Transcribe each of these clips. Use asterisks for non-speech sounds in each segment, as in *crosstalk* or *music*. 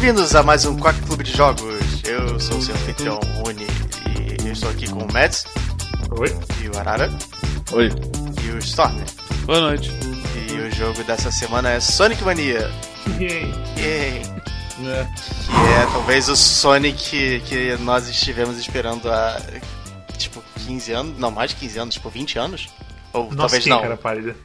Bem-vindos a mais um Quack Clube de Jogos. Eu sou o seu anfitrião Rony e eu estou aqui com o Mads. Oi. E o Arara. Oi. E o Storm. Boa noite. E o jogo dessa semana é Sonic Mania. Yay. Yay. É. Que é talvez o Sonic que nós estivemos esperando há tipo 15 anos, não, mais de 15 anos, tipo 20 anos? Ou Nossa, talvez quem, não. cara pálida?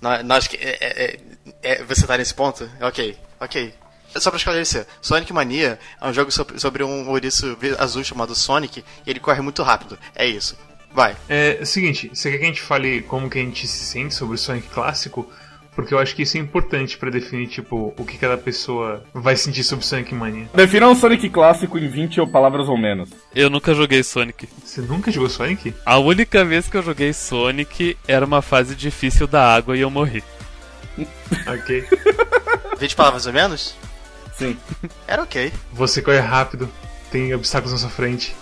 Nós, nós que- é, é- é- é- você tá nesse ponto? Ok, ok. Só pra esclarecer, Sonic Mania é um jogo sobre, um ouriço azul chamado Sonic e ele corre muito rápido. É isso. Vai. É, é o seguinte, você quer que a gente fale como que a gente se sente sobre o Sonic clássico? Porque eu acho que isso é importante pra definir, tipo, o que cada pessoa vai sentir sobre Sonic Mania. Defina um Sonic clássico em 20 ou palavras ou menos. Eu nunca joguei Sonic. Você nunca jogou Sonic? A única vez que eu joguei Sonic era uma fase difícil da água e eu morri. Ok. *laughs* 20 palavras ou menos? Sim. Era ok. Você corre rápido, tem obstáculos na sua frente.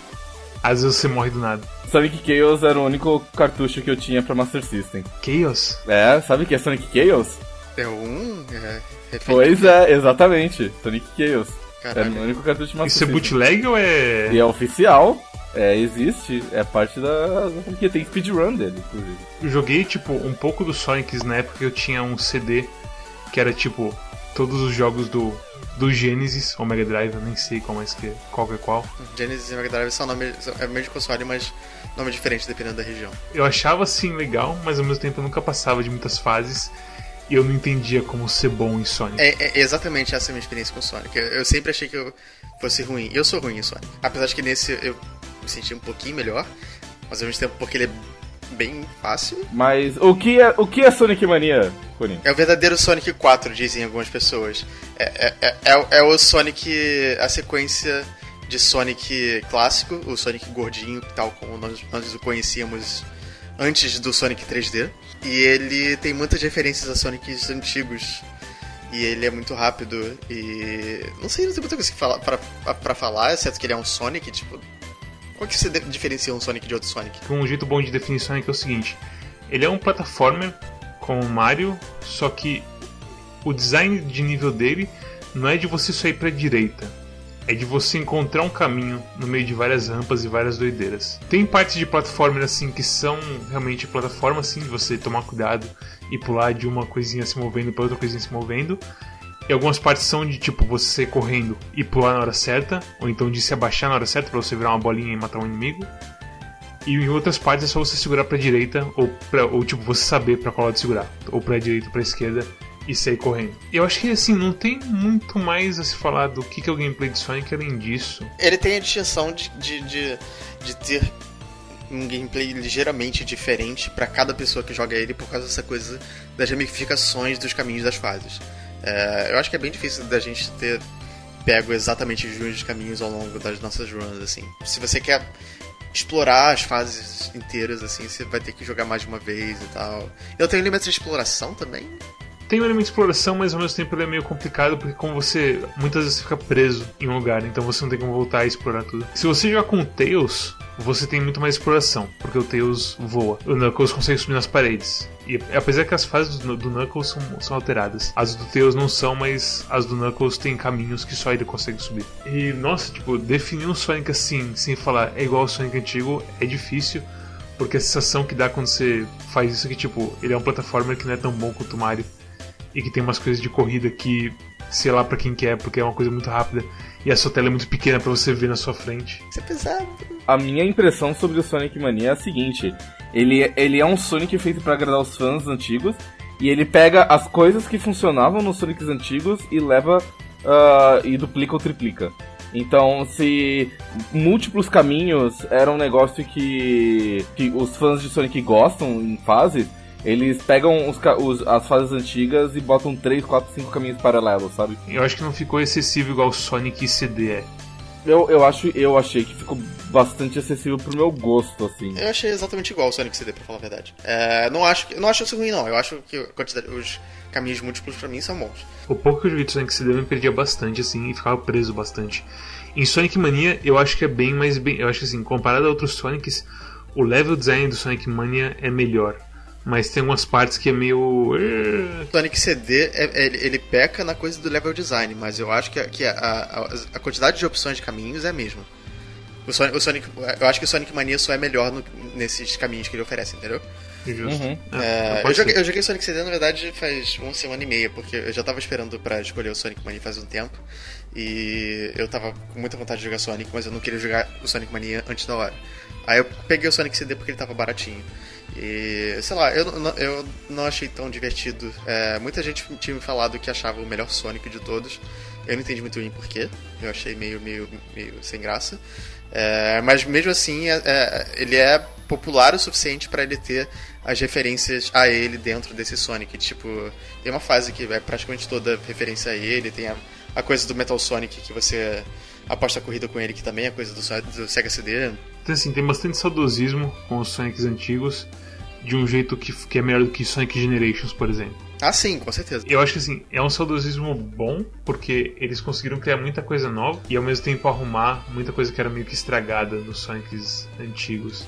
Às vezes você morre do nada. Sonic Chaos era o único cartucho que eu tinha pra Master System. Chaos? É, sabe o que é Sonic Chaos? É um. É, Pois é, exatamente. Sonic Chaos. Era Caralho. o único cartucho de Master Isso é System. bootleg ou é. E é oficial. É, existe. É parte da. Porque tem speedrun dele, inclusive. Eu joguei, tipo, um pouco do Sonic na época que eu tinha um CD que era, tipo, todos os jogos do, do Genesis ou Mega Drive, eu nem sei qual mais que qual que é qual. Genesis e Mega Drive são nome, são- é mesmo console, mas nome diferente dependendo da região. Eu achava assim legal, mas ao mesmo tempo eu nunca passava de muitas fases e eu não entendia como ser bom em Sonic. É, é exatamente essa a minha experiência com o Sonic. Eu, eu sempre achei que eu fosse ruim. Eu sou ruim em Sonic. Apesar de que nesse eu me senti um pouquinho melhor, mas ao mesmo tempo porque ele é bem fácil. Mas o que é, o que é Sonic Mania? É o verdadeiro Sonic 4, dizem algumas pessoas. É, é, é, é o- é o Sonic. a sequência de Sonic clássico, o Sonic gordinho, tal como nós, nós o conhecíamos antes do Sonic 3D. E ele tem muitas referências a Sonics antigos. E ele é muito rápido e. Não sei, não tem muita coisa que fala, pra, pra falar, exceto que ele é um Sonic, tipo. Qual que você diferencia um Sonic de outro Sonic? Um jeito bom de definir Sonic é o seguinte: ele é um plataformer como o Mario, só que o design de nível dele não é de você só ir pra direita. É de você encontrar um caminho no meio de várias rampas e várias doideiras. Tem partes de plataformer assim que são realmente plataforma assim, de você tomar cuidado e pular de uma coisinha se movendo para outra coisinha se movendo. E algumas partes são de tipo você correndo e pular na hora certa, ou então de se abaixar na hora certa para você virar uma bolinha e matar um inimigo. E em outras partes é só você segurar pra direita ou, pra, ou tipo você saber pra qual lado segurar, ou pra direita ou pra esquerda e sair correndo. Eu acho que assim, não tem muito mais a se falar do que que é o gameplay de Sonic além disso. Ele tem a distinção de, de, de, de ter um gameplay ligeiramente diferente pra cada pessoa que joga ele por causa dessa coisa das ramificações dos caminhos das fases. É, eu acho que é bem difícil da gente ter pego exatamente os mesmos caminhos ao longo das nossas runs, assim. Se você quer explorar as fases inteiras, assim, você vai ter que jogar mais de uma vez e tal. Eu tenho elementos de exploração também. Tem um elemento de exploração, mas ao mesmo tempo ele é meio complicado porque como você muitas vezes fica preso em um lugar, então você não tem como voltar a explorar tudo. Se você jogar com o Tails, você tem muito mais exploração, porque o Tails voa. O Knuckles consegue subir nas paredes. E apesar que as fases do, do Knuckles são, são alteradas, as do Tails não são, mas as do Knuckles tem caminhos que só ele consegue subir. E nossa, tipo, definir um Sonic assim, sem falar é igual ao Sonic antigo, é difícil. Porque a sensação que dá quando você faz isso é que, tipo, ele é um plataformer que não é tão bom quanto o Mario e que tem umas coisas de corrida que, sei lá pra quem quer, porque é uma coisa muito rápida e a sua tela é muito pequena pra você ver na sua frente. Isso é pesado. A minha impressão sobre o Sonic Mania é a seguinte: ele, ele é um Sonic feito pra agradar os fãs antigos, e ele pega as coisas que funcionavam nos Sonics antigos e leva ah, e duplica ou triplica. Então, se múltiplos caminhos era um negócio que, que os fãs de Sonic gostam em fases, eles pegam os, os- as fases antigas e botam 3, 4, 5 caminhos paralelos, sabe? Eu acho que não ficou excessivo igual o Sonic CD é. Eu, eu, acho, eu achei que ficou bastante acessível pro meu gosto, assim. Eu achei exatamente igual o Sonic CD, pra falar a verdade. É, não acho, que- não acho isso ruim, não. Eu acho que a quantidade, os caminhos múltiplos pra mim são bons. O pouco que eu joguei de Sonic CD eu me perdia bastante, assim, e ficava preso bastante. Em Sonic Mania, eu acho que é bem mais bem. Eu acho que assim, comparado a outros Sonics, o level design do Sonic Mania é melhor. Mas tem algumas partes que é meio. Sonic CD, é- é- ele, ele peca na coisa do level design, mas eu acho que, a- que a, a, a quantidade de opções de caminhos é a mesma. O Sonic, o Sonic- eu acho que o Sonic Mania só é melhor no- nesses caminhos que ele oferece, entendeu? Justo. Uhum. É, É, eu, joguei, eu joguei Sonic CD, na verdade, faz uma semana e meia, porque eu já tava esperando pra escolher o Sonic Mania faz um tempo. E eu tava com muita vontade de jogar Sonic, mas eu não queria jogar o Sonic Mania antes da hora. Aí eu peguei o Sonic CD porque ele tava baratinho. E, sei lá, eu, eu não achei tão divertido. É, muita gente tinha me falado que achava o melhor Sonic de todos. Eu não entendi muito bem porquê. Eu achei meio, meio, meio sem graça. É, mas mesmo assim, é- é, ele é popular o suficiente pra ele ter as referências a ele dentro desse Sonic. Tipo, tem uma fase que é praticamente toda referência a ele, tem a, a coisa do Metal Sonic que você a corrida com ele, que também é coisa do, do Sega CD. Então, assim, tem bastante saudosismo com os Sonics antigos, de um jeito que, que é melhor do que Sonic Generations, por exemplo. Ah, sim, com certeza. Eu acho que assim, é um saudosismo bom, porque eles conseguiram criar muita coisa nova e ao mesmo tempo arrumar muita coisa que era meio que estragada nos Sonics antigos.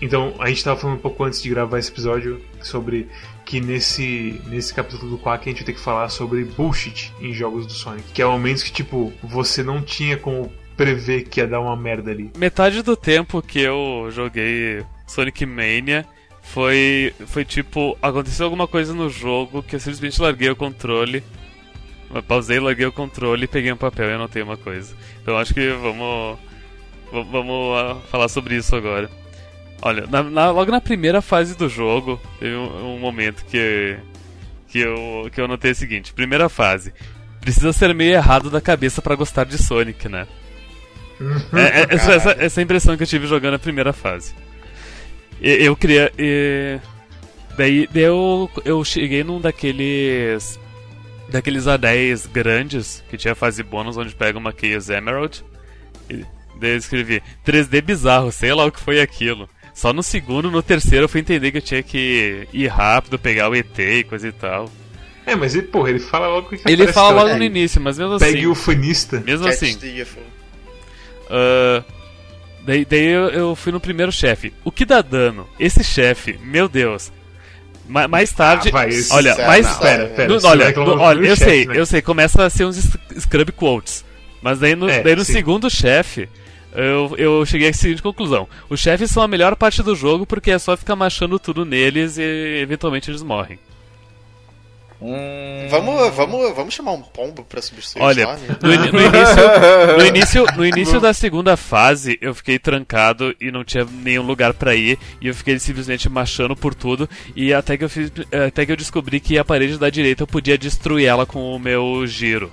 Então, a gente tava falando um pouco antes de gravar esse episódio sobre que nesse, nesse capítulo do Quack a gente vai ter que falar sobre bullshit em jogos do Sonic, que é momentos que, tipo, você não tinha como prever que ia dar uma merda ali. Metade do tempo que eu joguei Sonic Mania foi, foi tipo, aconteceu alguma coisa no jogo que eu simplesmente larguei o controle. Pausei, larguei o controle, peguei um papel e anotei uma coisa. Então acho que vamos. va- Vamos ah, falar sobre isso agora. Olha, na- na- logo na primeira fase do jogo, teve um, um momento que, que, eu, que eu notei o seguinte: primeira fase. Precisa ser meio errado da cabeça pra gostar de Sonic, né? *laughs* É, é, essa, essa, essa impressão que eu tive jogando a primeira fase. E- Eu queria. e- Daí, daí eu, eu cheguei num daqueles. Daqueles A10 grandes, que tinha fase bônus onde pega uma Chaos Emerald. E daí eu escrevi 3D bizarro, sei lá o que foi aquilo. Só no segundo, no terceiro eu fui entender que eu tinha que ir rápido, pegar o ET e coisa e tal. É, mas ele, porra, ele fala logo que Ele fala logo no início, mas mesmo assim. Pegue o fanista. Mesmo Catch assim. Ah, daí daí eu, eu fui no primeiro chefe. O que dá dano? Esse chefe, meu Deus. Ma- mais tarde. Ah, vai, esse- olha, Sério, mais. não, Pera, pera. no- olha, reclamar no- olha, eu chefe, sei, né? eu sei, começa a ser uns sc- scrub quotes. Mas daí no, É, daí no segundo chefe, eu, eu cheguei à seguinte conclusão: os chefes são a melhor parte do jogo porque é só ficar machando tudo neles e eventualmente eles morrem. Hum... Vamos, vamos, vamos chamar um pombo pra substituir Olha, no, ini- no início, no *laughs* início, no início da segunda fase, eu fiquei trancado e não tinha nenhum lugar pra ir, e eu fiquei simplesmente machando por tudo, e até que eu fiz, até que eu descobri que a parede da direita eu podia destruir ela com o meu giro,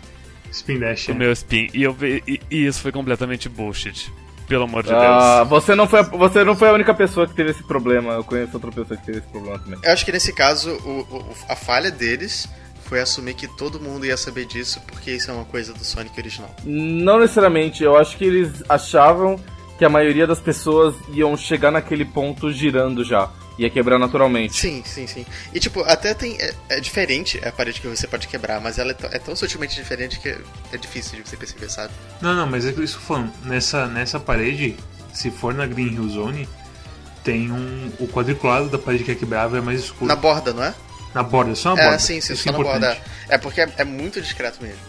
Spin Dash. o é. meu spin, e, eu, e, e isso foi completamente bullshit. Pelo amor de Ah, Deus. você, não foi, a- você não foi a única pessoa que teve esse problema. Eu conheço outra pessoa que teve esse problema também. Eu acho que nesse caso, o- o- a falha deles foi assumir que todo mundo ia saber disso, porque isso é uma coisa do Sonic original. Não necessariamente, eu acho que eles achavam que a maioria das pessoas iam chegar naquele ponto girando já. Ia quebrar naturalmente. Sim, sim, sim. E tipo, até tem. É, é diferente a parede que você pode quebrar, mas ela é, tão- é tão sutilmente diferente que é, é difícil de você perceber, sabe? Não, não, mas é isso que eu tô falando. Nessa, nessa parede, se for na Green Hill Zone, tem um. O quadriculado da parede que é quebrável é mais escuro. Na borda, não é? Na borda, só na É, borda. sim, sim, Isso só é na borda. É porque é, é muito discreto mesmo.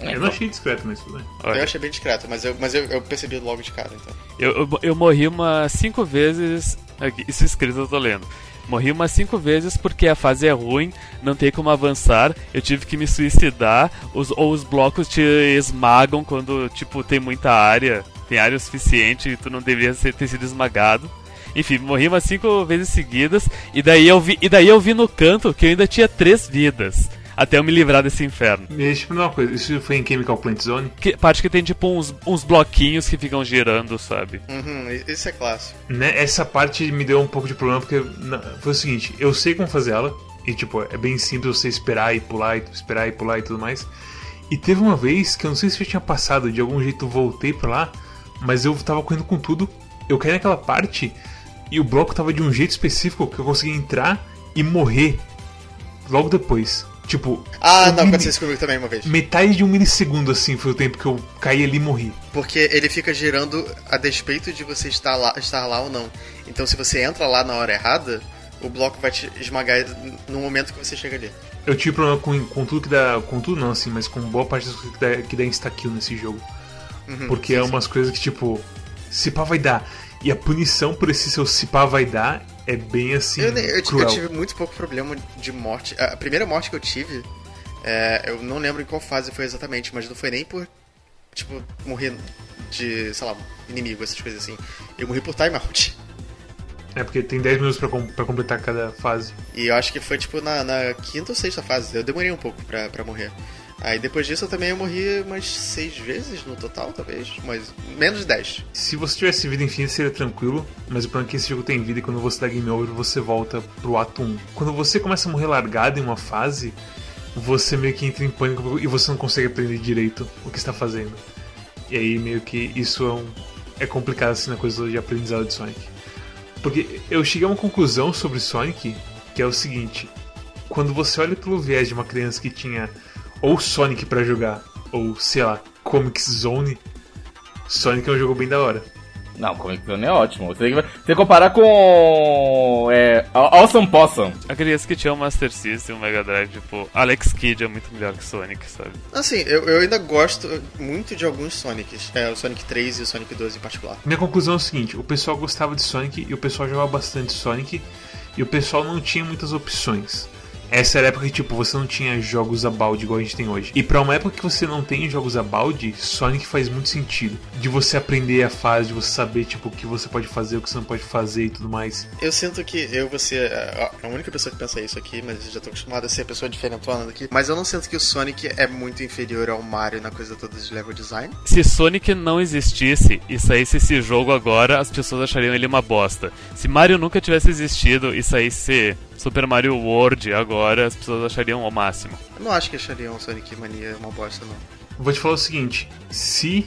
Eu não achei discreto, mas tudo bem. Olha. Eu achei bem discreto, mas eu, mas eu, eu percebi logo de cara, então. Eu, eu, eu morri umas cinco vezes. Aqui, isso escrito eu tô lendo. Morri umas cinco vezes porque a fase é ruim, não tem como avançar, eu tive que me suicidar, os, ou os blocos te esmagam quando, tipo, tem muita área, tem área o suficiente e tu não deveria ser- ter sido esmagado. Enfim, morri umas cinco vezes seguidas, e daí eu vi, e daí eu vi no canto que eu ainda tinha três vidas, até eu me livrar desse inferno. E deixa eu uma coisa, isso foi em Chemical Plant Zone? Que, parte que tem, tipo, uns, uns bloquinhos que ficam girando, sabe? Uhum, isso é clássico. Né, essa parte me deu um pouco de problema, porque na- foi o seguinte, eu sei como fazer ela, e tipo, é bem simples você esperar e pular, e esperar e pular e tudo mais. E teve uma vez que eu não sei se eu tinha passado, de algum jeito voltei pra lá, mas eu tava correndo com tudo, eu caí naquela parte, e o bloco tava de um jeito específico que eu consegui entrar e morrer logo depois. Tipo, Ah, não, aconteceu isso comigo também uma vez. metade de um milissegundo assim foi o tempo que eu caí ali e morri. Porque ele fica girando a despeito de você estar lá, estar lá ou não. Então se você entra lá na hora errada, o bloco vai te esmagar no momento que você chega ali. Eu tive problema com, com tudo que dá. Com tudo não, assim, mas com boa parte das coisas que dá, que dá insta-kill nesse jogo. Uhum, Porque sim, é sim. umas coisas que, tipo, se pá vai dar. E a punição por esse seu se pá vai dar é bem assim. Eu, eu, eu tive muito pouco problema de morte. A a primeira morte que eu tive, é, eu não lembro em qual fase foi exatamente, mas não foi nem por, tipo, morrer de, sei lá, inimigo, essas coisas assim. Eu morri por timeout. É porque tem 10 minutos pra, com- pra completar cada fase. E eu acho que foi, tipo, na, na quinta ou sexta fase. Eu demorei um pouco pra, pra morrer. Aí depois disso eu também morri umas seis vezes no total, talvez. Mas menos de 10. Se você tivesse vida infinita seria tranquilo, mas o problema é que esse jogo tem vida e quando você dá game over você volta pro ato 1. Quando você começa a morrer largado em uma fase, você meio que entra em pânico e você não consegue aprender direito o que está fazendo. E aí meio que isso é, um, é complicado assim na coisa de aprendizado de Sonic. Porque eu cheguei a uma conclusão sobre Sonic, que é o seguinte: quando você olha pelo viés de uma criança que tinha ou Sonic pra jogar, ou sei lá, Comic Zone, Sonic é um jogo bem da hora. Não, Comic Zone é ótimo. Você tem que, você tem que comparar com. É. Awesome Possum. A criança que tinha o Master System, o Mega Drive, tipo, Alex Kidd é muito melhor que Sonic, sabe? Assim, eu, eu ainda gosto muito de alguns Sonics. É, o Sonic 3 e o Sonic 2 em particular. Minha conclusão é o seguinte: o pessoal gostava de Sonic e o pessoal jogava bastante Sonic e o pessoal não tinha muitas opções. Essa era a época que, tipo, você não tinha jogos a balde igual a gente tem hoje. E pra uma época que você não tem jogos a balde, Sonic faz muito sentido. De você aprender a fase, de você saber, tipo, o que você pode fazer, o que você não pode fazer e tudo mais. Eu sinto que eu vou ser a a única pessoa que pensa isso aqui, mas eu já tô acostumado a ser a pessoa diferentona daqui. Mas eu não sinto que o Sonic é muito inferior ao Mario na coisa toda de level design. Se Sonic não existisse e saísse esse jogo agora, as pessoas achariam ele uma bosta. Se Mario nunca tivesse existido e saísse Super Mario World agora, as pessoas achariam o máximo. Eu não acho que achariam o Sonic Mania uma bosta, não. Vou te falar o seguinte: se.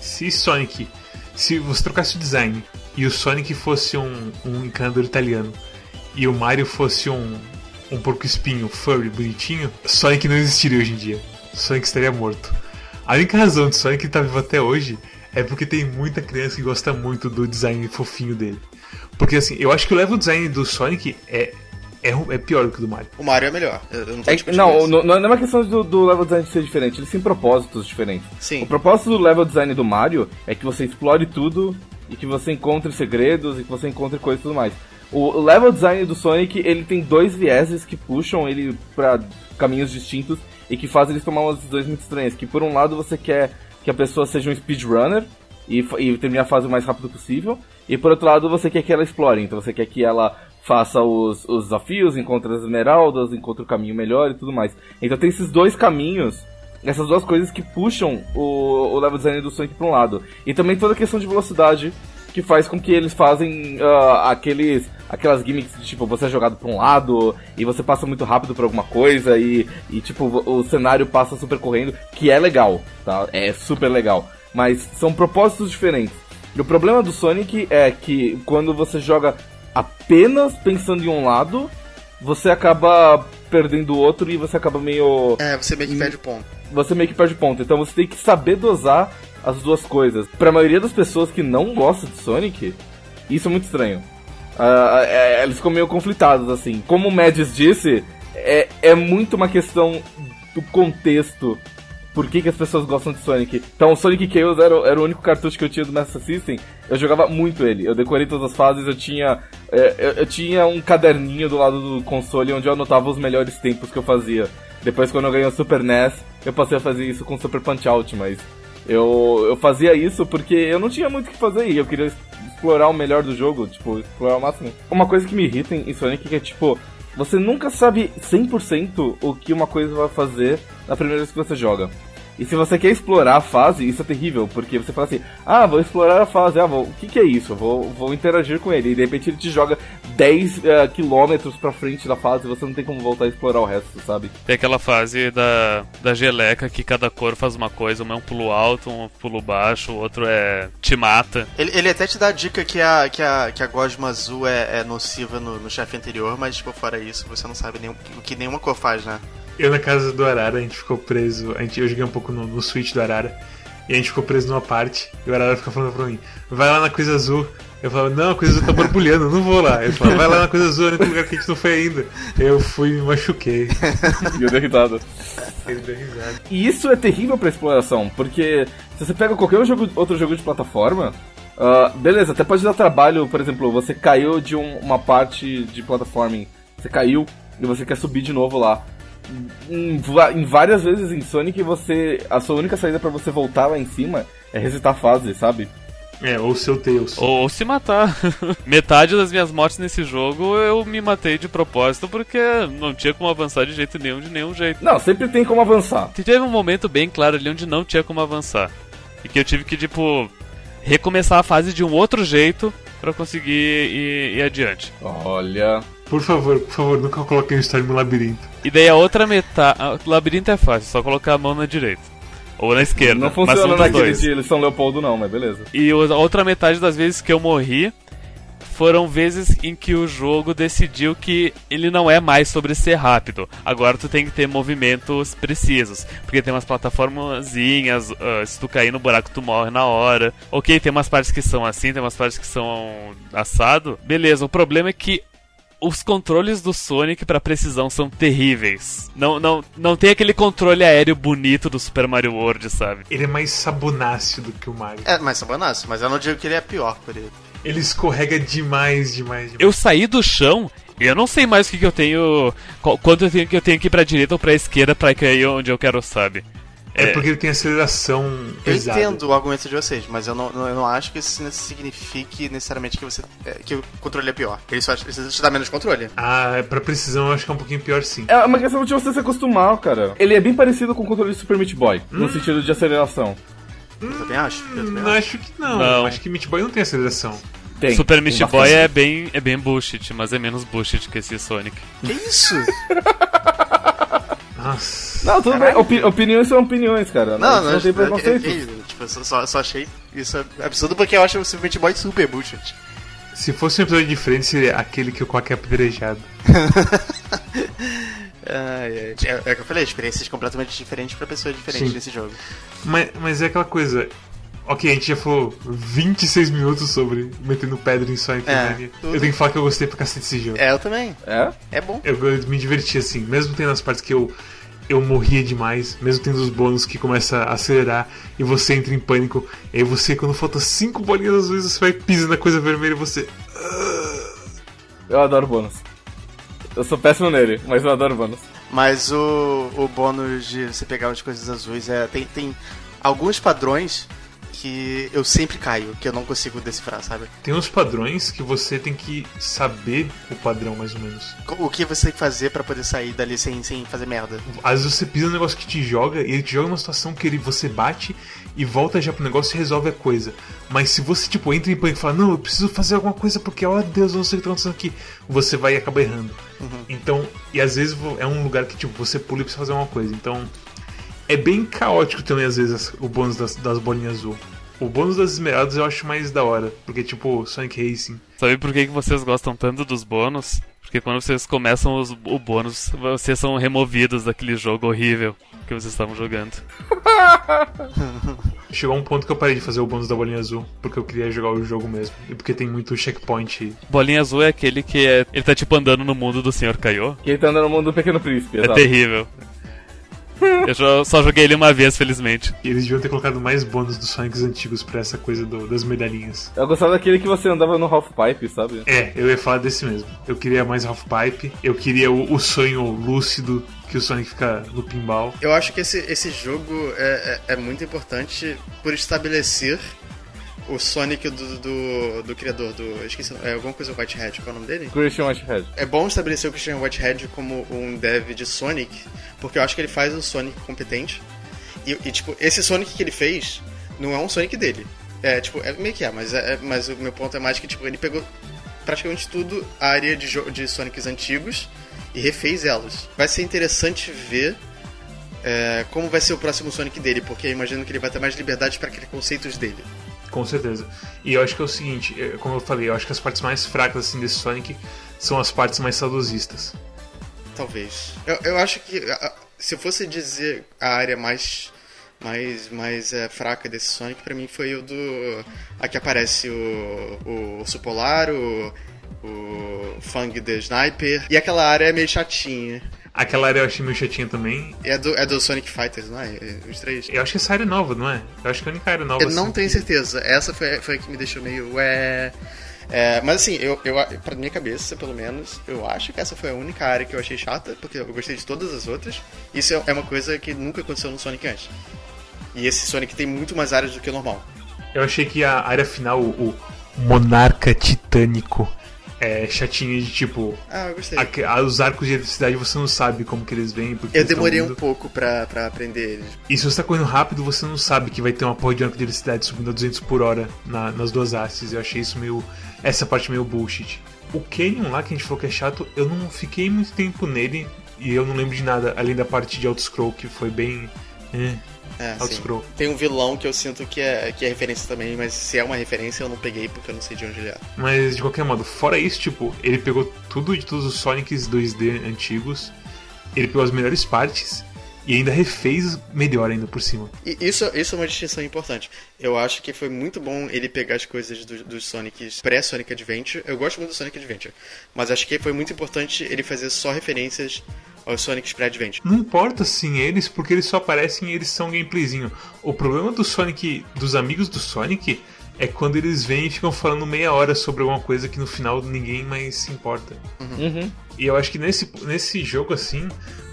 Se Sonic. Se você trocasse o design e o Sonic fosse um, um encanador italiano e o Mario fosse um, um porco-espinho furry bonitinho, Sonic não existiria hoje em dia. Sonic estaria morto. A única razão de Sonic estar vivo até hoje é porque tem muita criança que gosta muito do design fofinho dele. Porque assim, eu acho que o level design do Sonic é, é, é pior do que o do Mario. O Mario é melhor. Eu eu não tô É, discutindo não, isso. não, não é uma questão do, do level design ser diferente, eles têm propósitos diferentes. Sim. O propósito do level design do Mario é que você explore tudo e que você encontre segredos e que você encontre coisas e tudo mais. O level design do Sonic, ele tem dois vieses que puxam ele pra caminhos distintos e que fazem ele tomar umas decisões muito estranhas. Que por um lado você quer que a pessoa seja um speedrunner e, e termine a fase o mais rápido possível. E por outro lado você quer que ela explore, então você quer que ela faça os, os desafios, encontre as esmeraldas, encontre o caminho melhor e tudo mais. Então tem esses dois caminhos essas duas coisas que puxam o, o level design do Sonic pra um lado. E também toda a questão de velocidade, que faz com que eles fazem ah, aqueles aquelas gimmicks de tipo, você é jogado pra um lado e você passa muito rápido por alguma coisa e, e tipo, o cenário passa super correndo, que é legal, tá? É super legal. Mas são propósitos diferentes. E o problema do Sonic é que quando você joga apenas pensando em um lado, você acaba perdendo o outro e você acaba meio É, você meio que perde o ponto. você meio que perde ponto. Então você tem que saber dosar as duas coisas. Pra maioria das pessoas que não gosta de Sonic, isso é muito estranho. Ah, é, eles ficam meio conflitados, assim. Como o Mads disse, é, é muito uma questão do contexto. Por que, que as pessoas gostam de Sonic? Então, o Sonic Chaos era, era o único cartucho que eu tinha do Master System. Eu jogava muito ele. Eu decorei todas as fases. Eu tinha, é, eu, eu tinha um caderninho do lado do console onde eu anotava os melhores tempos que eu fazia. Depois, quando eu ganhei o Super NES, eu passei a fazer isso com Super Punch Out, mas eu, eu fazia isso porque eu não tinha muito o que fazer e eu queria explorar o melhor do jogo, tipo, explorar o máximo. Uma coisa que me irrita em Sonic é que tipo, você nunca sabe 100% o que uma coisa vai fazer na primeira vez que você joga. E se você quer explorar a fase, isso é terrível, porque você fala assim, ah, vou explorar a fase, ah, vou, o que que é isso? Vou, vou interagir com ele. E de repente ele te joga 10 eh, quilômetros pra frente da fase e você não tem como voltar a explorar o resto, sabe? Tem aquela fase da, da geleca que cada cor faz uma coisa, um é um pulo alto, um pulo baixo, o outro é te mata. Ele, ele até te dá a dica que a, que a, que a gosma azul é, é nociva no, no chefe anterior, mas, tipo, fora isso, você não sabe nem, o que- o que nenhuma cor faz, né? Eu na casa do Arara, a gente ficou preso. A gente, eu joguei um pouco no, no Switch do Arara. E a gente ficou preso numa parte. E o Arara fica falando pra mim: vai lá na coisa azul, Eu falava, não, a coisa azul tá borbulhando, eu não vou lá. Ele falava, vai lá na coisa azul, no lugar que a gente não foi ainda. Eu fui e me machuquei. *laughs* E eu dei risada. Ele deu risada. E isso é terrível pra exploração, porque se você pega qualquer jogo, outro jogo de plataforma, ah, beleza, até pode dar trabalho, por exemplo, você caiu de um- uma parte de platforming, você caiu e você quer subir de novo lá. Em, em várias vezes em Sonic, você a sua única saída pra você voltar lá em cima é resetar a fase, sabe? É, ou seu Tails. Ou, ou se matar. *laughs* Metade das minhas mortes nesse jogo eu me matei de propósito porque não tinha como avançar de jeito nenhum, de nenhum jeito. Não, sempre tem como avançar. Teve um momento bem claro ali onde não tinha como avançar. E que eu tive que, tipo, recomeçar a fase de um outro jeito pra conseguir ir, ir adiante. Olha. Por favor, por favor, nunca coloquem o Storm no labirinto. E daí a outra metade. O labirinto é fácil, só colocar a mão na direita. Ou na esquerda. Não mas funciona um dos naquele dois. de São Leopoldo, não, mas beleza. E a outra metade das vezes que eu morri foram vezes em que o jogo decidiu que ele não é mais sobre ser rápido. Agora tu tem que ter movimentos precisos. Porque tem umas plataformazinhas, ah, se tu cair no buraco tu morre na hora. Ok, tem umas partes que são assim, tem umas partes que são assado. Beleza, o problema é que os controles do Sonic pra precisão são terríveis. Não, não, não tem aquele controle aéreo bonito do Super Mario World, sabe? Ele é mais sabonáceo do que o Mario. É, mais sabonaço, mas eu não digo que ele é pior por ele. Ele escorrega demais, demais, demais. eu saí do chão e eu não sei mais o que, que eu tenho. qual- quanto eu tenho que eu tenho que ir pra direita ou pra esquerda pra cair onde eu quero, sabe? É porque ele tem aceleração Eu pesada. entendo o argumento de vocês, mas eu não, não- eu não acho que isso signifique necessariamente que você é, que o controle é pior. Ele só precisa te dar menos controle. Ah, pra precisão eu acho que é um pouquinho pior sim. É uma questão de você se acostumar, cara. Ele é bem parecido com o controle de Super Meat Boy, no sentido de aceleração. Eu também acho. Eu também Não, acho. acho que não. Não. Acho que Meat Boy não tem aceleração. Tem. Super Meat bastante. Boy é bem, é bem bullshit, mas é menos bullshit que esse Sonic. Que isso? *laughs* Nossa. Não, tudo bem. Opi- opiniões são opiniões, cara. Não, não, não tem é- preconceito. é- tipo, eu só, só, só achei isso absurdo porque eu acho Meat Boy super bullshit. Se fosse um episódio diferente, seria aquele que o Quack é apedrejado. *laughs* É, é, é o que eu falei, experiências completamente diferentes pra pessoas diferentes nesse jogo. Mas, mas é aquela coisa. Ok, a gente já falou 26 minutos sobre metendo pedra em Sonic É. Eu tenho que falar que eu gostei pra cacete desse jogo. É, eu também. É? É bom. Eu, eu me diverti assim, mesmo tendo as partes que eu, eu morria demais, mesmo tendo os bônus que começa a acelerar e você entra em pânico. E aí você, quando falta 5 bolinhas azuis, você vai pisar na coisa vermelha e você. Eu adoro bônus. Eu sou péssimo nele, mas eu adoro bônus. Mas o, o bônus de você pegar as coisas azuis é. Tem, tem alguns padrões que eu sempre caio, que eu não consigo decifrar, sabe? Tem uns padrões que você tem que saber o padrão, mais ou menos. O que você tem que fazer pra poder sair dali sem, sem fazer merda. Às vezes você pisa no negócio que te joga e ele te joga numa situação que ele, você bate e volta já pro negócio e resolve a coisa. Mas se você, tipo, entra em pânico e fala, não, eu preciso fazer alguma coisa porque, ó Deus, eu não sei o que tá acontecendo aqui, você vai e acaba errando. Então, e às vezes é um lugar que, tipo, você pula e precisa fazer alguma coisa. Então, é bem caótico também, às vezes, o bônus das, das bolinhas azul. O bônus das esmeraldas eu acho mais da hora, porque, tipo, Sonic Racing. Sabe por que, que vocês gostam tanto dos bônus? Porque quando vocês começam os, o bônus, vocês são removidos daquele jogo horrível que vocês estavam jogando. *laughs* Chegou um ponto que eu parei de fazer o bônus da bolinha azul, porque eu queria jogar o jogo mesmo. E porque tem muito checkpoint. Bolinha azul é aquele que é, ele tá tipo andando no mundo do Sr. Kaiô. Quem tá andando no mundo do Pequeno Príncipe, É exato. terrível. Eu jo- só joguei ele uma vez, felizmente. E eles deviam ter colocado mais bônus dos Sonics antigos pra essa coisa do- das medalhinhas. Eu gostava daquele que você andava no half-pipe, sabe? É, eu ia falar desse mesmo. Eu queria mais Half-Pipe, eu queria o, o sonho lúcido que o Sonic fica no pinball. Eu acho que esse, esse jogo é, é, é muito importante por estabelecer o Sonic do, do, do criador do. Esqueci, é alguma coisa Whitehead, qual é o nome dele? Christian Whitehead. É bom estabelecer o Christian Whitehead como um dev de Sonic, porque eu acho que ele faz um Sonic competente. E, e, tipo, esse Sonic que ele fez não é um Sonic dele. É, tipo, é meio que é, mas, é, é- mas o meu ponto é mais que, tipo, ele pegou praticamente tudo a área de, de Sonics antigos e refez elas. Vai ser interessante ver é, como vai ser o próximo Sonic dele, porque eu imagino que ele vai ter mais liberdade para criar conceitos dele. Com certeza. E eu acho que é o seguinte, é, como eu falei, eu acho que as partes mais fracas assim, desse Sonic são as partes mais saudosistas. Talvez. Eu, eu acho que se eu fosse dizer a área mais mais, mais é, fraca desse Sonic pra mim foi o do. A que aparece o, o Urso Polar, o, o Fang the Sniper. E aquela área é meio chatinha. Aquela área eu achei meio chatinha também. É do, é do Sonic Fighters, não é? É, Os três. Eu acho que essa área é nova, não é? Eu acho que é a única área nova. Eu não assim, tenho que- certeza. Essa foi, foi a que me deixou meio. Ué. É, mas assim, eu, eu, pra minha cabeça, pelo menos, eu acho que essa foi a única área que eu achei chata, porque eu gostei de todas as outras. Isso é uma coisa que nunca aconteceu no Sonic antes. E esse Sonic tem muito mais áreas do que o normal. Eu achei que a área final, o Monarca Titânico, é chatinha de tipo. Ah, eu gostei. ah, os arcos de eletricidade você não sabe como que eles vêm. porque Eu demorei um pouco pra, pra aprender eles. E se você tá correndo rápido, você não sabe que vai ter uma porra de arco de eletricidade subindo a 200 por hora na- nas duas hastes. Eu achei isso meio. Essa parte meio bullshit. O Canyon lá que a gente falou que é chato, eu não fiquei muito tempo nele e eu não lembro de nada, além da parte de auto-scroll que foi bem. É, É, auto-scroll. Tem um vilão que eu sinto que é, que é referência também, mas se é uma referência eu não peguei porque eu não sei de onde ele é. Mas de qualquer modo, fora isso, tipo, ele pegou tudo de todos os Sonics 2D antigos, ele pegou as melhores partes e ainda refez melhor ainda por cima. E isso, isso é uma distinção importante. Eu acho que foi muito bom ele pegar as coisas do- dos Sonics pré-Sonic Adventure. Eu gosto muito do Sonic Adventure, mas acho que foi muito importante ele fazer só referências aos Sonics pré-Adventure. Não importa sim eles, porque eles só aparecem e eles são gameplayzinho. O problema do Sonic, dos amigos do Sonic, é quando eles vêm e ficam falando meia hora sobre alguma coisa que no final ninguém mais se importa. Uhum. E eu acho que nesse, nesse jogo, assim,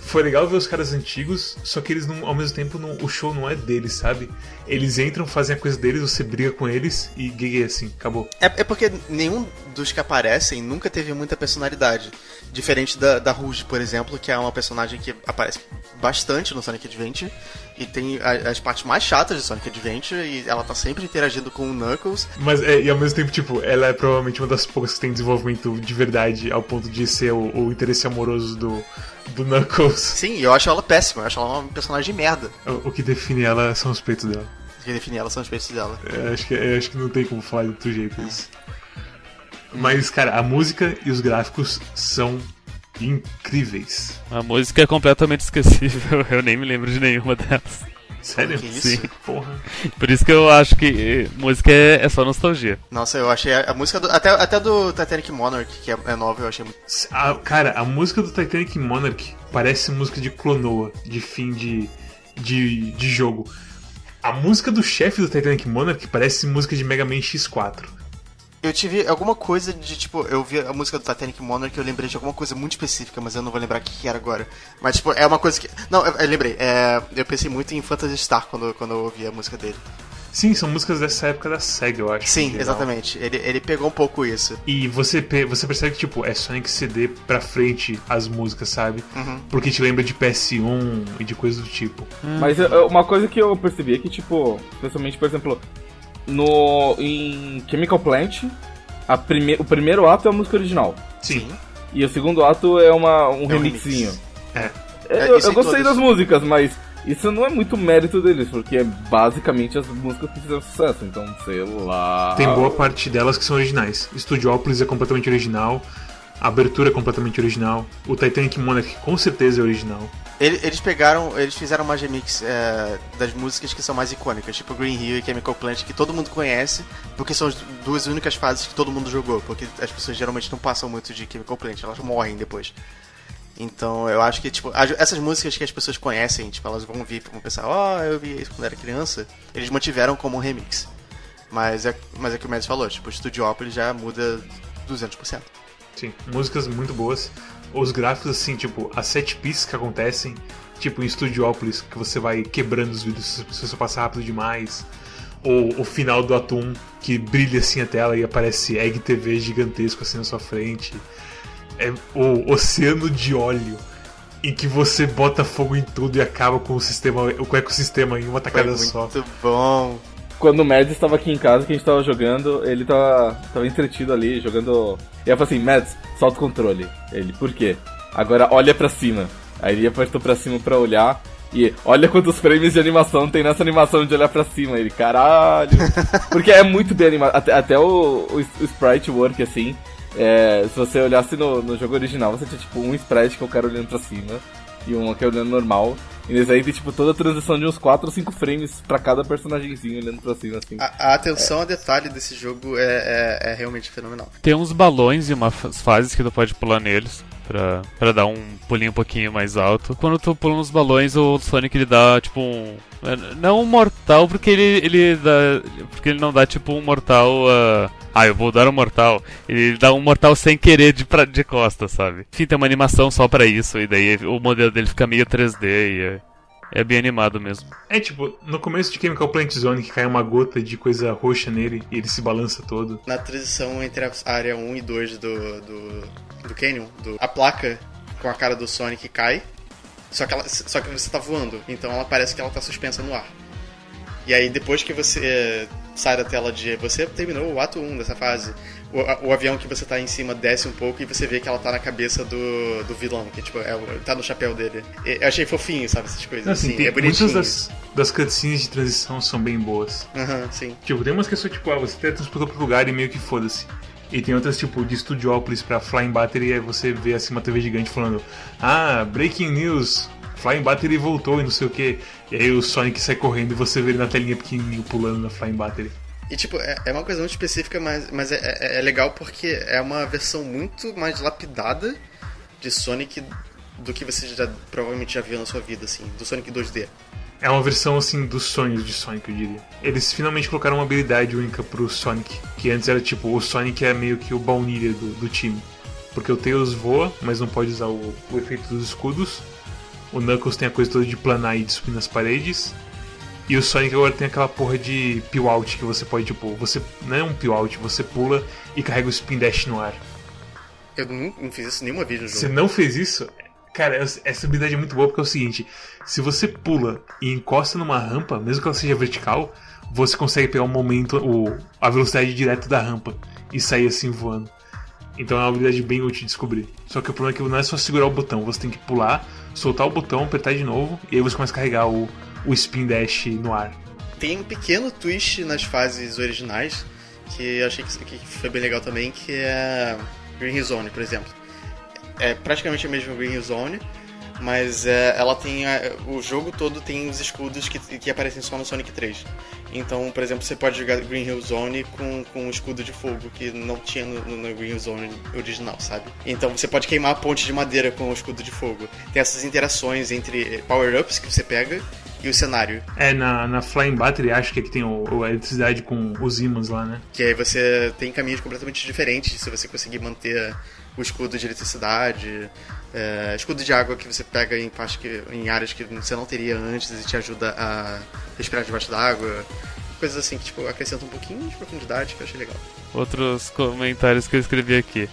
foi legal ver os caras antigos, só que eles, não, ao mesmo tempo, não, o show não é deles, sabe? Eles entram, fazem a coisa deles, você briga com eles e gay assim, acabou. É, é porque nenhum dos que aparecem nunca teve muita personalidade. Diferente da, da Rouge, por exemplo, que é uma personagem que aparece bastante no Sonic Adventure. E tem a- as partes mais chatas de Sonic Adventure. E ela tá sempre interagindo com o Knuckles. Mas, é, e ao mesmo tempo, tipo, ela é provavelmente uma das poucas que tem desenvolvimento de verdade, ao ponto de ser o, o interesse amoroso do, do Knuckles. *laughs* Sim, eu acho ela péssima. Eu acho ela uma personagem merda. O, o que define ela são os peitos dela. O que define ela são os peitos dela. É, acho, que, é, acho que não tem como falar de outro jeito isso. Mas, cara, a música e os gráficos são incríveis. A música é completamente esquecível, *laughs* eu nem me lembro de nenhuma delas. Sério? Que isso? Sim. Porra. Por isso que eu acho que eh, música é, é só nostalgia. Nossa, eu achei a, a música do, até, até do Titanic Monarch, que é, é nova, eu achei muito. A- cara, a música do Titanic Monarch parece música de Clonoa, de fim de, de, de jogo. A música do chefe do Titanic Monarch parece música de Mega Man X4. Eu tive alguma coisa de tipo, eu vi a música do Titanic Monarch e eu lembrei de alguma coisa muito específica, mas eu não vou lembrar o que, era agora. Mas tipo, é uma coisa que. Não, eu, eu lembrei. É, eu pensei muito em Phantasy Star quando, quando eu ouvi a música dele. Sim, são músicas dessa época da SEGA, eu acho. Sim, exatamente. Ele, ele pegou um pouco isso. E você, você percebe que, tipo, é Sonic CD pra frente as músicas, sabe? Uhum. Porque te lembra de PS1 e de coisas do tipo. Mas eu- uma coisa que eu percebi é que, tipo, especialmente, por exemplo, no em Chemical Plant, a prime, o primeiro ato é a música original. Sim. E o segundo ato é uma, um É um remixinho. remix. É. É, Eu, isso eu gostei das músicas, mas isso não é muito mérito deles, porque é basicamente as músicas que fizeram sucesso, então sei lá. Tem boa parte delas que são originais. Studiopolis é completamente original. A abertura é completamente original. O Titanic Monarch com certeza é original. Ele- eles pegaram, eles fizeram uma remix é, das músicas que são mais icônicas, tipo Green Hill e Chemical Plant, que todo mundo conhece, porque são as duas únicas fases que todo mundo jogou, porque as pessoas geralmente não passam muito de Chemical Plant, elas morrem depois. Então eu acho que, tipo, as- essas músicas que as pessoas conhecem, tipo, elas vão vir, vão pensar, ó, eu vi isso quando era criança, eles mantiveram como um remix. Mas é, mas é que o Mads falou, tipo, o Studiopolis já muda 200%. Sim, músicas muito boas. Os gráficos, assim, tipo, as set pieces que acontecem, tipo em Studiopolis, que você vai quebrando os vídeos se você passar rápido demais. Ou o final do Atum, que brilha assim a tela e aparece Egg TV gigantesco assim na sua frente. É o oceano de óleo, em que você bota fogo em tudo e acaba com o sistema, com o ecossistema em uma Foi tacada muito só. bom. Quando o Mads estava aqui em casa, que a gente tava jogando, ele tava, tava entretido ali, jogando. E eu falei assim, Mads, solta o controle. Ele, por quê? Agora olha pra cima. Aí ele apertou pra cima pra olhar. E olha quantos frames de animação tem nessa animação de olhar pra cima. Ele, caralho. *laughs* Porque é muito bem animado. Até, até o, o, o sprite work, assim. é, se você olhasse no, no jogo original, você tinha tipo um sprite que é o cara olhando pra cima. E um que é olhando normal. E nesse aí tem, tipo, toda a transição de uns 4 ou 5 frames pra cada personagemzinho olhando pra cima, assim. A, a atenção a detalhe desse jogo é, é, é realmente fenomenal. Tem uns balões e umas fases que tu pode pular neles. Pra, pra dar um pulinho um pouquinho mais alto. Quando tu pula nos balões, o Sonic ele dá tipo um. Não um mortal, porque ele, ele dá. Porque ele não dá tipo um mortal. Uh, ah, eu vou dar um mortal. Ele dá um mortal sem querer de, pra, de costa, sabe? Enfim, tem uma animação só pra isso, e daí o modelo dele fica meio 3D e é, é bem animado mesmo. É tipo, no começo de Chemical Plant Zone que cai uma gota de coisa roxa nele e ele se balança todo. Na transição entre a área 1 e 2 do, do, do Canyon, do, a placa com a cara do Sonic cai, só que, ela, só que você tá voando, então ela parece que ela tá suspensa no ar. E aí depois que você sai da tela de você terminou o ato 1 dessa fase, o, o, avião que você tá em cima desce um pouco e você vê que ela tá na cabeça do, do vilão, que tipo, é, tá no chapéu dele. Eu achei fofinho, sabe, essas coisas. assim, assim, é bonitinho. Muitas das, das cutscenes de transição são bem boas. Aham, uhum, sim. Tipo, tem umas que são tipo, ah, você teletransportou pro lugar e meio que foda-se. E tem outras, tipo, de Studiópolis pra Flying Battery, aí você vê assim uma TV gigante falando Ah, breaking news, Flying Battery voltou e não sei o que. E aí o Sonic sai correndo e você vê ele na telinha pequenininho pulando na Flying Battery. E tipo, é, é uma coisa muito específica, mas, mas é, é, é, legal porque é uma versão muito mais lapidada de Sonic do que você já, provavelmente já viu na sua vida, assim, do Sonic 2D. É uma versão, assim, dos sonhos de Sonic, eu diria. Eles finalmente colocaram uma habilidade única pro Sonic, que antes era tipo, o Sonic é meio que o baunilha do, do time. Porque o Tails voa, mas não pode usar o, o efeito dos escudos. O Knuckles tem a coisa toda de planar e de subir nas paredes. E o Sonic agora tem aquela porra de peel out que você pode, tipo, você não é um peel out, você pula e carrega o spin dash no ar. Eu não, não fiz isso nenhuma vez no jogo. Você não fez isso? Cara, essa habilidade é muito boa porque é o seguinte: se você pula e encosta numa rampa, mesmo que ela seja vertical, você consegue pegar o momento, o, a velocidade direto da rampa e sair assim voando. Então é uma habilidade bem útil de descobrir. Só que o problema é que não é só segurar o botão, você tem que pular, soltar o botão, apertar de novo, e aí você começa a carregar o, o spin dash no ar. Tem um pequeno twist nas fases originais que eu achei que, que foi bem legal também, que é Green Zone, por exemplo. É praticamente a mesma Green Zone, mas é, ela tem. A, o jogo todo tem os escudos que, que aparecem só no Sonic 3. Então, por exemplo, você pode jogar Green Hill Zone com, com um escudo de fogo que não tinha no, no Green Hill Zone original, sabe? Então você pode queimar a ponte de madeira com o escudo de fogo. Tem essas interações entre power-ups que você pega e o cenário. É, na, na Flying Battery acho que, é que tem o, a eletricidade com os ímãs lá, né? Que aí você tem caminhos completamente diferentes se você conseguir manter o escudo de eletricidade, é, escudo de água que você pega em, que, em áreas que você não teria antes e te ajuda a respirar debaixo d'água. Coisas assim que tipo, acrescentam um pouquinho de profundidade que eu achei legal. Outros comentários que eu escrevi aqui.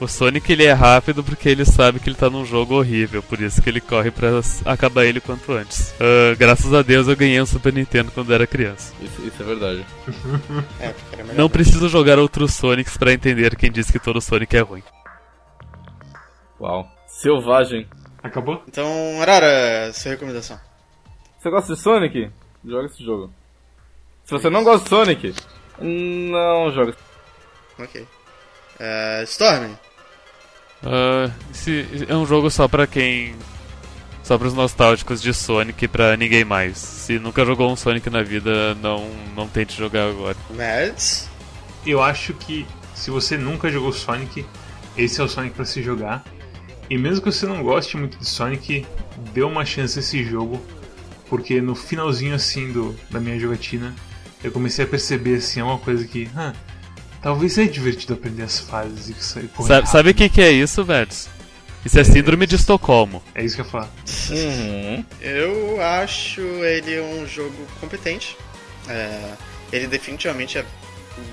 O Sonic ele é rápido porque ele sabe que ele tá num jogo horrível, por isso que ele corre para acabar ele quanto antes. Uh, graças a Deus eu ganhei um Super Nintendo quando era criança. Isso, isso é verdade. *laughs* é, Não preciso jogar outros Sonics para entender quem diz que todo Sonic é ruim. Uau. Selvagem. Acabou? Então, Arara, sua recomendação. Você gosta de Sonic? Joga esse jogo. Se você não gosta de Sonic, não joga. Ok. Uh, Storm? Uh, esse é um jogo só pra quem. Só pros nostálgicos de Sonic e pra ninguém mais. Se nunca jogou um Sonic na vida, não, não tente jogar agora. Mads? Eu acho que se você nunca jogou Sonic, esse é o Sonic para se jogar. E mesmo que você não goste muito de Sonic, dê uma chance a esse jogo, porque no finalzinho assim do, da minha jogatina, eu comecei a perceber assim uma coisa que, ah, talvez seja divertido aprender as fases e sair Sabe, sabe o que, que é isso, Vets? Isso é, é síndrome de Estocolmo. É isso que eu falo. Uhum. Eu acho ele um jogo competente. É, ele definitivamente é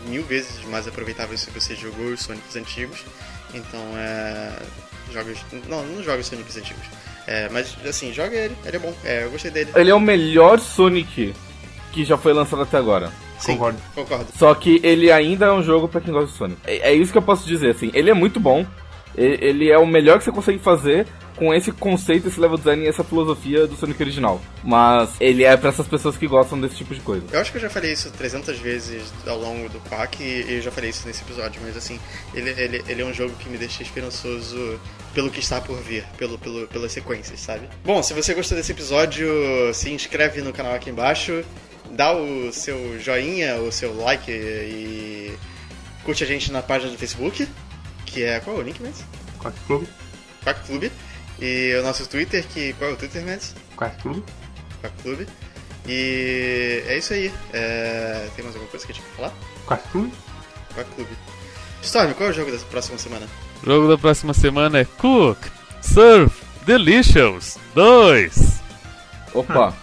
mil vezes mais aproveitável se você jogou os Sonics antigos. Então é. Jogos. Não, não joga os Sonics antigos. É, mas assim, joga ele, ele é bom. É, eu gostei dele. Ele é o melhor Sonic que já foi lançado até agora. Sim, concordo. concordo. Só que ele ainda é um jogo para quem gosta de Sonic. É, é, isso que eu posso dizer, assim. Ele é muito bom. Ele é o melhor que você consegue fazer com esse conceito, esse level design e essa filosofia do Sonic original. Mas ele é para essas pessoas que gostam desse tipo de coisa. Eu acho que eu já falei isso 300 vezes ao longo do Quack e eu já falei isso nesse episódio, mas assim, ele, ele, ele é um jogo que me deixa esperançoso pelo que está por vir, pelo, pelo, pelas sequências, sabe? Bom, se você gostou desse episódio, se inscreve no canal aqui embaixo, dá o seu joinha, o seu like e curte a gente na página do Facebook, que é qual é o link mesmo? Quack Clube. Quack Clube. E o nosso Twitter, que qual é o Twitter mesmo? Quack Clube. Quack Clube. E é isso aí. É, Tem mais alguma coisa que a gente quer falar? Quack Clube. Quack Clube. Storm, qual é o jogo da próxima semana? O jogo da próxima semana é Cook, Surf, Delicious 2. Opa!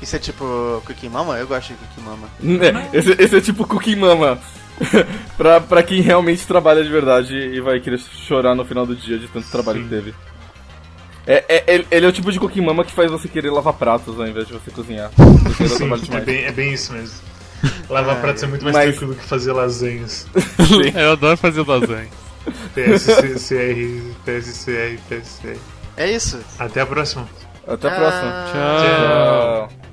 Isso é tipo Cookie Mama? Eu gosto de Cookie Mama. *laughs* É, esse, esse é tipo Cookie Mama. *laughs* pra, pra quem realmente trabalha de verdade e vai querer chorar no final do dia de tanto trabalho que teve. É, é- ele, ele é o tipo de Cookie Mama que faz você querer lavar pratos ao invés de você cozinhar. *laughs* Você Sim, é bem, é bem isso mesmo. Lavar pratos é muito mais Mas- tranquilo que fazer lasanhas. Eu adoro fazer lasanha. PSCR, PSCR, PSCR. É isso. Até a próxima. Até a próxima. Ah. Tchau. Tchau.